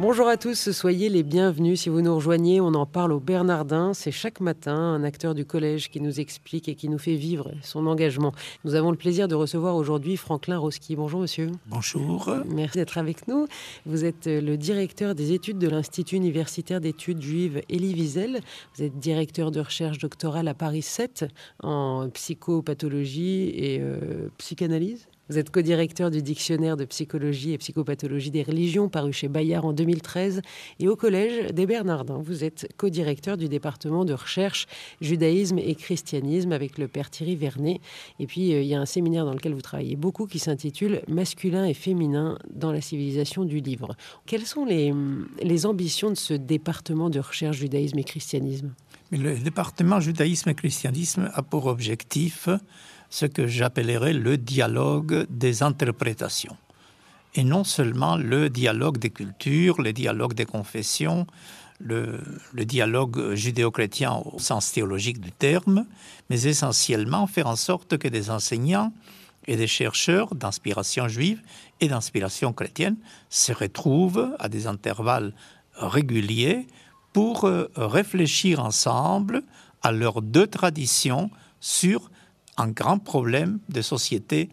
Bonjour à tous, soyez les bienvenus. Si vous nous rejoignez, on en parle au Bernardin. C'est chaque matin un acteur du collège qui nous explique et qui nous fait vivre son engagement. Nous avons le plaisir de recevoir aujourd'hui Franklin Roski. Bonjour monsieur. Bonjour. Merci d'être avec nous. Vous êtes le directeur des études de l'Institut universitaire d'études juives Elie Wiesel. Vous êtes directeur de recherche doctorale à Paris 7 en psychopathologie et euh, psychanalyse. Vous êtes co-directeur du dictionnaire de psychologie et psychopathologie des religions paru chez Bayard en 2013 et au Collège des Bernardins. Vous êtes co-directeur du département de recherche judaïsme et christianisme avec le père Thierry Vernet. Et puis euh, il y a un séminaire dans lequel vous travaillez beaucoup qui s'intitule Masculin et féminin dans la civilisation du livre. Quelles sont les, les ambitions de ce département de recherche judaïsme et christianisme? Le département judaïsme et christianisme a pour objectif ce que j'appellerais le dialogue des interprétations. Et non seulement le dialogue des cultures, le dialogue des confessions, le, le dialogue judéo-chrétien au sens théologique du terme, mais essentiellement faire en sorte que des enseignants et des chercheurs d'inspiration juive et d'inspiration chrétienne se retrouvent à des intervalles réguliers pour euh, réfléchir ensemble à leurs deux traditions sur un grand problème de société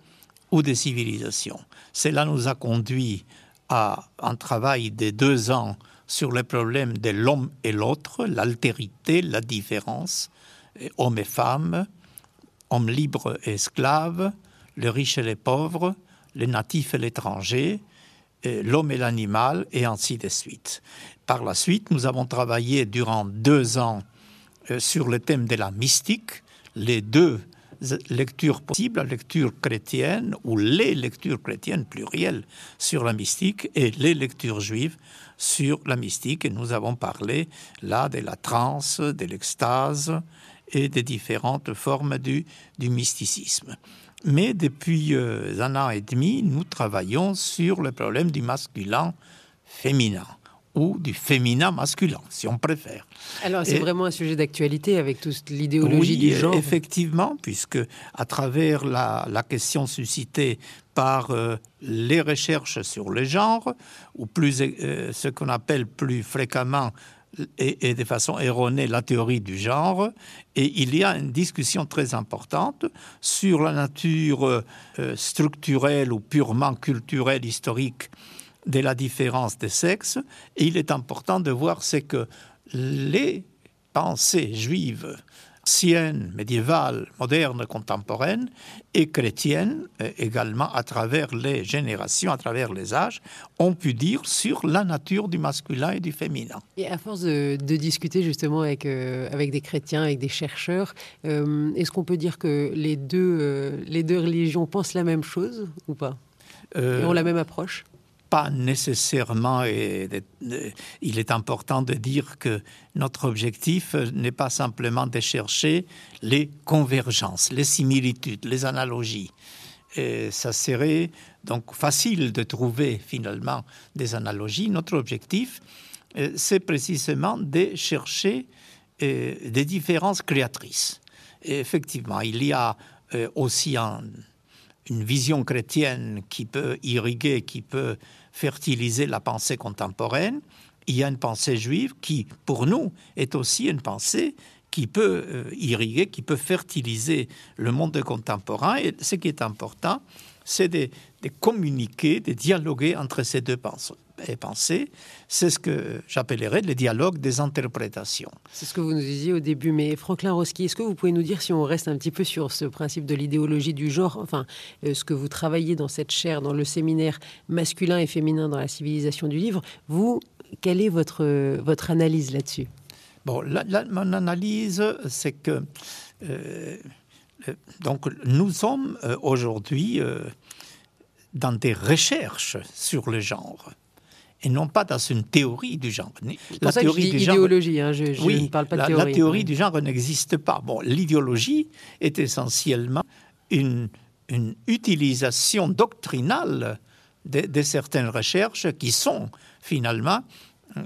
ou de civilisation. Cela nous a conduit à un travail de deux ans sur le problème de l'homme et l'autre, l'altérité, la différence, hommes et femmes, hommes libres et esclaves, les riches et les pauvres, les natifs et l'étranger, l'homme et l'animal, et ainsi de suite. Par la suite, nous avons travaillé durant deux ans euh, sur le thème de la mystique. Les deux lectures possibles, la lecture chrétienne ou les lectures chrétiennes plurielles sur la mystique et les lectures juives sur la mystique. Et nous avons parlé là de la transe, de l'extase et des différentes formes du, mysticisme. Mais depuis euh, un an et demi, nous travaillons sur le problème du masculin féminin ou du féminin masculin, si on préfère. Alors c'est vraiment un sujet d'actualité avec toute l'idéologie du genre. Effectivement, puisque à travers la, la question suscitée par euh, les recherches sur le genre, ou plus euh, ce qu'on appelle plus fréquemment et, et, de façon erronée la théorie du genre, et il y a une discussion très importante sur la nature euh, structurelle ou purement culturelle, historique de la différence des sexes. Et il est important de voir c'est que les pensées juives anciennes, médiévales, modernes, contemporaines et chrétiennes euh, également à travers les générations, à travers les âges, ont pu dire sur la nature du masculin et du féminin. Et à force de, de discuter justement avec, euh, avec des chrétiens, avec des chercheurs, euh, est-ce qu'on peut dire que les deux, euh, les deux religions pensent la même chose ou pas? Et ont la même approche? Pas nécessairement, et il est important de dire que notre objectif n'est pas simplement de chercher les convergences, les similitudes, les analogies. Ça serait donc facile de trouver finalement des analogies. Notre objectif, euh, c'est précisément de chercher euh, des différences créatrices. Effectivement, il y a euh, aussi un, une vision chrétienne qui peut irriguer, qui peut fertiliser la pensée contemporaine. Il y a une pensée juive qui, pour nous, est aussi une pensée qui peut euh, irriguer, qui peut fertiliser le monde contemporain. Et ce qui est important, c'est de, de, communiquer, de dialoguer entre ces deux pensées. C'est ce que j'appellerais le dialogue des interprétations. C'est ce que vous nous disiez au début. Mais Franklin Roski, est-ce que vous pouvez nous dire, si on reste un petit peu sur ce principe de l'idéologie du genre, enfin, euh, ce que vous travaillez dans cette chaire, dans le séminaire masculin et féminin dans la civilisation du livre, vous, quelle est votre, votre analyse là-dessus? Bon, la, la, mon analyse, c'est que euh, donc nous sommes euh, aujourd'hui dans des recherches sur le genre et non pas dans une théorie du genre. La théorie du idéologie, genre, hein, je, je oui, ne parle pas de la, théorie. La théorie du genre n'existe pas. Bon, l'idéologie est essentiellement une, une utilisation doctrinale de, de, certaines recherches qui sont finalement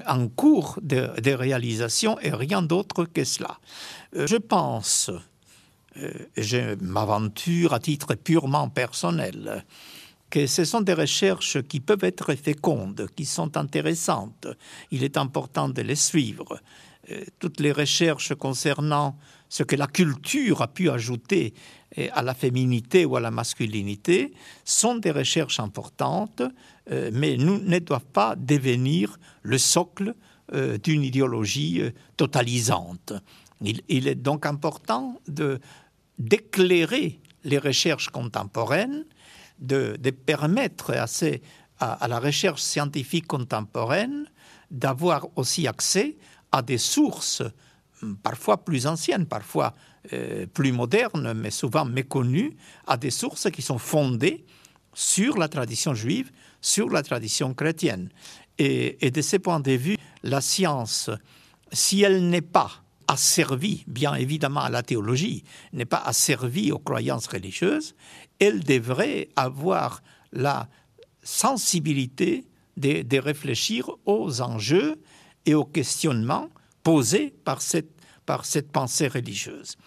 en cours de, réalisation et rien d'autre que cela. Euh, je pense, euh, je m'aventure à titre purement personnel, que ce sont des recherches qui peuvent être fécondes, qui sont intéressantes. Il est important de les suivre. Euh, toutes les recherches concernant ce que la culture a pu ajouter à la féminité ou à la masculinité sont des recherches importantes, euh, mais ne doivent pas devenir le socle euh, d'une idéologie euh, totalisante. Il, est donc important d'éclairer les recherches contemporaines, de, permettre à, la recherche scientifique contemporaine d'avoir aussi accès à des sources hum, parfois plus anciennes, parfois plus modernes, mais souvent méconnues, à des sources qui sont fondées sur la tradition juive, sur la tradition chrétienne. Et, de ce point de vue, la science, si elle n'est pas asservie, bien évidemment, à la théologie, n'est pas asservie aux croyances religieuses, elle devrait avoir la sensibilité de, réfléchir aux enjeux et aux questionnements posés par cette, pensée religieuse.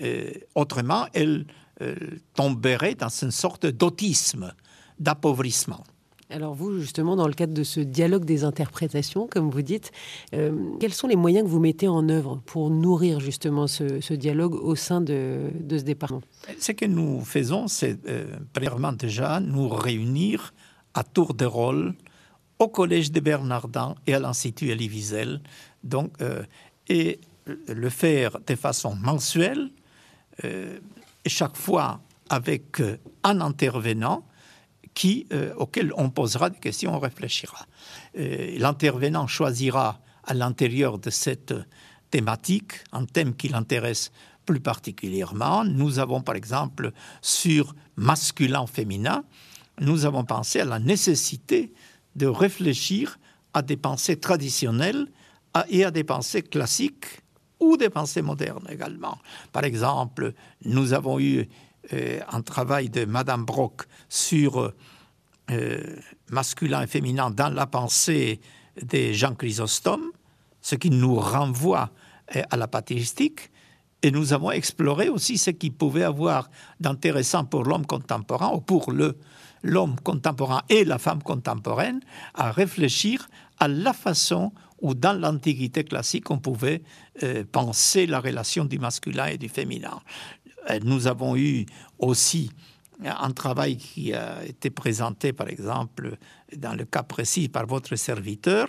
Euh, autrement, elle euh, tomberait dans une sorte d'autisme, d'appauvrissement. Alors vous, justement, dans le cadre de ce dialogue des interprétations, comme vous dites, euh, quels sont les moyens que vous mettez en œuvre pour nourrir justement ce, dialogue au sein de, ce département? Ce que nous faisons, c'est euh, premièrement déjà nous réunir à tour de rôle au Collège des Bernardins et à l'Institut Elie Wiesel, donc, euh, et le faire de façon mensuelle, chaque fois avec un intervenant qui, euh, auquel on posera des questions, on réfléchira. Euh, l'intervenant choisira à l'intérieur de cette thématique un thème qui l'intéresse plus particulièrement. Nous avons par exemple sur masculin-féminin, nous avons pensé à la nécessité de réfléchir à des pensées traditionnelles et à des pensées classiques ou des pensées modernes également. Par exemple, nous avons eu un travail de Madame Brock sur euh, masculin et féminin dans la pensée des Jean Chrysostome, ce qui nous renvoie euh, à la patristique. Et nous avons exploré aussi ce qui pouvait avoir d'intéressant pour l'homme contemporain ou pour l'homme contemporain et la femme contemporaine à réfléchir à la façon où dans l'Antiquité classique on pouvait penser la relation du masculin et du féminin. Euh, nous avons eu aussi un travail qui a été présenté, par exemple, dans le cas précis par votre serviteur,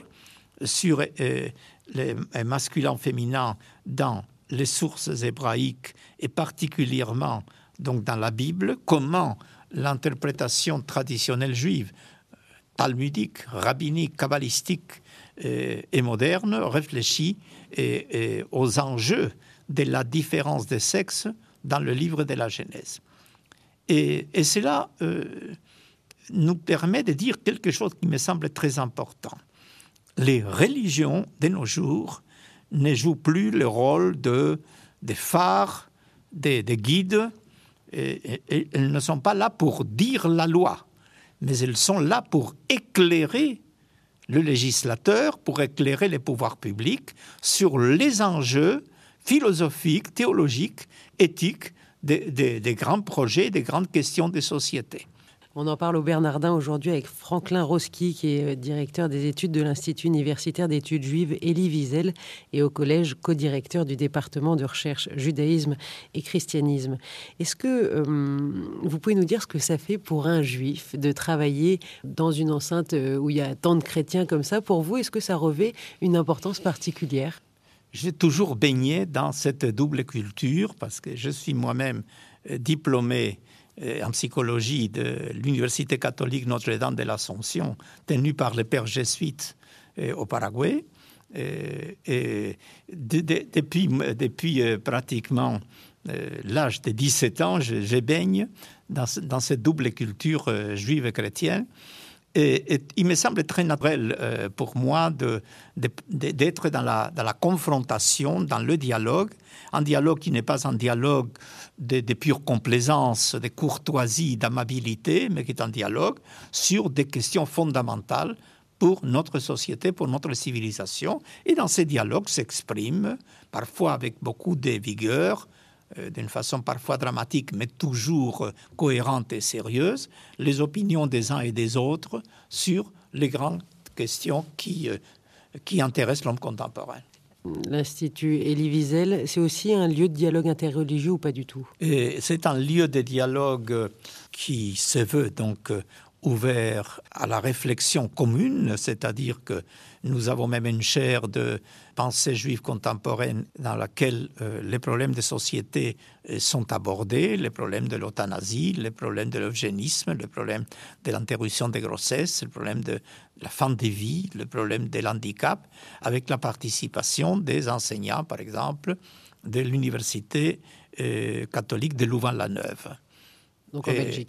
sur euh, les masculins féminins dans les sources hébraïques et particulièrement donc dans la Bible, comment l'interprétation traditionnelle juive, talmudique, rabbinique, kabbalistique euh, et moderne réfléchit aux enjeux de la différence des sexes dans le livre de la Genèse. Et, cela euh, nous permet de dire quelque chose qui me semble très important. Les religions de nos jours ne jouent plus le rôle de, des phares, des, guides. Elles ne sont pas là pour dire la loi, mais elles sont là pour éclairer le législateur, pour éclairer les pouvoirs publics sur les enjeux philosophiques, théologiques éthique des, grands projets, des grandes questions des sociétés. On en parle au Bernardin aujourd'hui avec Franklin Roski, qui est directeur des études de l'Institut universitaire d'études juives Elie Wiesel et au collège co-directeur du département de recherche judaïsme et christianisme. Est-ce que euh, vous pouvez nous dire ce que ça fait pour un juif de travailler dans une enceinte euh, où il y a tant de chrétiens comme ça? Pour vous, est-ce que ça revêt une importance particulière? J'ai toujours baigné dans cette double culture parce que je suis moi-même euh, diplômé euh, en psychologie de l'Université catholique Notre-Dame de l'Assomption, tenue par les pères jésuites euh, au Paraguay. Et, depuis, pratiquement l'âge de 17 ans, je, baigne dans, dans, cette double culture juive et chrétienne. Et, il me semble très naturel euh, pour moi d'être dans, la, dans la confrontation, dans le dialogue, un dialogue qui n'est pas un dialogue de, pure complaisance, de courtoisie, d'amabilité, mais qui est un dialogue sur des questions fondamentales pour notre société, pour notre civilisation. Et dans ces dialogues s'expriment, parfois avec beaucoup de vigueur, d'une façon parfois dramatique, mais toujours cohérente et sérieuse, les opinions des uns et des autres sur les grandes questions qui, euh, qui intéressent l'homme contemporain. L'Institut Elie Wiesel, c'est aussi un lieu de dialogue interreligieux ou pas du tout? C'est un lieu de dialogue qui se veut donc ouvert à la réflexion commune, c'est-à-dire que nous avons même une chaire de pensée juive contemporaine dans laquelle euh, les problèmes de société euh, sont abordés, les problèmes de l'euthanasie, les problèmes de l'eugénisme, le problème de l'interruption des grossesses, le problème de la fin des vies, le problème de l'handicap, avec la participation des enseignants, par exemple, de l'université euh, catholique de Louvain-la-Neuve.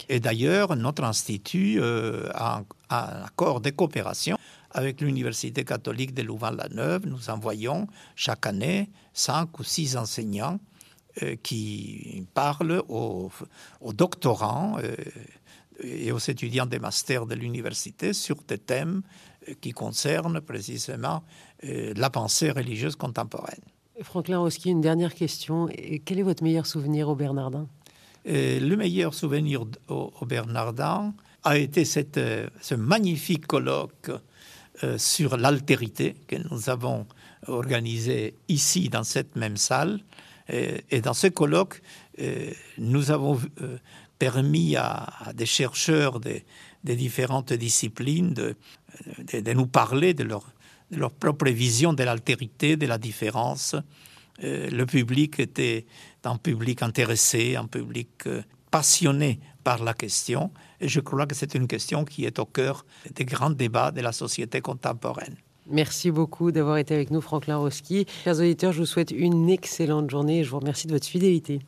Et, d'ailleurs, notre institut euh, a, un, accord de coopération avec l'Université catholique de Louvain-la-Neuve. Nous envoyons chaque année cinq ou six enseignants euh, qui parlent aux, doctorants euh, et aux étudiants des masters de l'université sur des thèmes qui concernent précisément la pensée religieuse contemporaine. Franklin Roski, une dernière question. Quel est votre meilleur souvenir au Bernardin le meilleur souvenir au, Bernardin a été cette, euh, ce magnifique colloque euh, sur l'altérité que nous avons organisé ici dans cette même salle. Et, dans ce colloque, euh, nous avons permis à, des chercheurs des, différentes disciplines de, nous parler de leur, propre vision de l'altérité, de la différence. le public était un public intéressé, un public euh, passionné par la question. Et je crois que c'est une question qui est au cœur des grands débats de la société contemporaine. Merci beaucoup d'avoir été avec nous, Franklin Roski. Chers auditeurs, je vous souhaite une excellente journée et je vous remercie de votre fidélité.